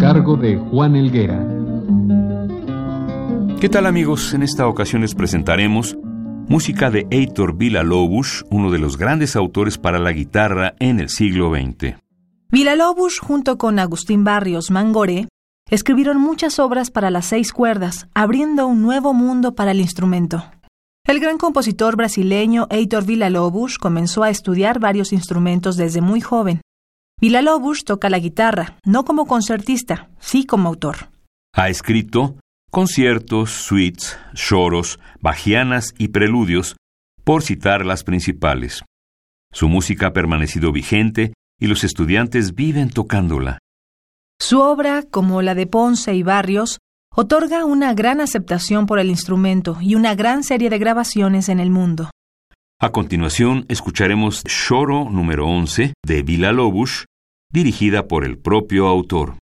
Cargo de Juan Elguera. ¿Qué tal amigos? En esta ocasión les presentaremos música de Heitor Villa-Lobos, uno de los grandes autores para la guitarra en el siglo XX. Villa-Lobos, junto con Agustín Barrios Mangoré, escribieron muchas obras para las seis cuerdas, abriendo un nuevo mundo para el instrumento. El gran compositor brasileño Heitor Villa-Lobos comenzó a estudiar varios instrumentos desde muy joven. Villa-Lobos toca la guitarra, no como concertista, sí como autor. Ha escrito conciertos, suites, choros, bajianas y preludios, por citar las principales. Su música ha permanecido vigente y los estudiantes viven tocándola. Su obra, como la de Ponce y Barrios, otorga una gran aceptación por el instrumento y una gran serie de grabaciones en el mundo. A continuación, escucharemos Choro número 11 de Vila Lobos, dirigida por el propio autor.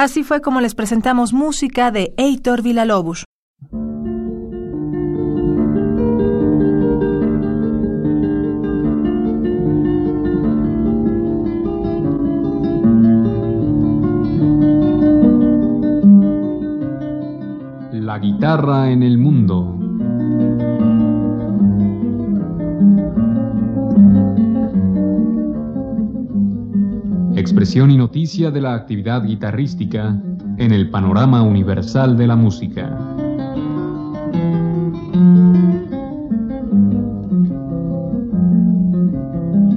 Así fue como les presentamos música de Heitor Villalobos. La guitarra en el Y noticia de la actividad guitarrística en el panorama universal de la música.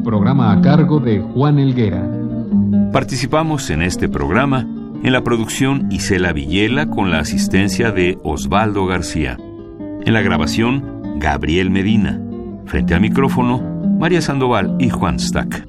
Programa a cargo de Juan Elguera. Participamos en este programa en la producción Isela Villela con la asistencia de Osvaldo García. En la grabación, Gabriel Medina. Frente al micrófono, María Sandoval y Juan Stack.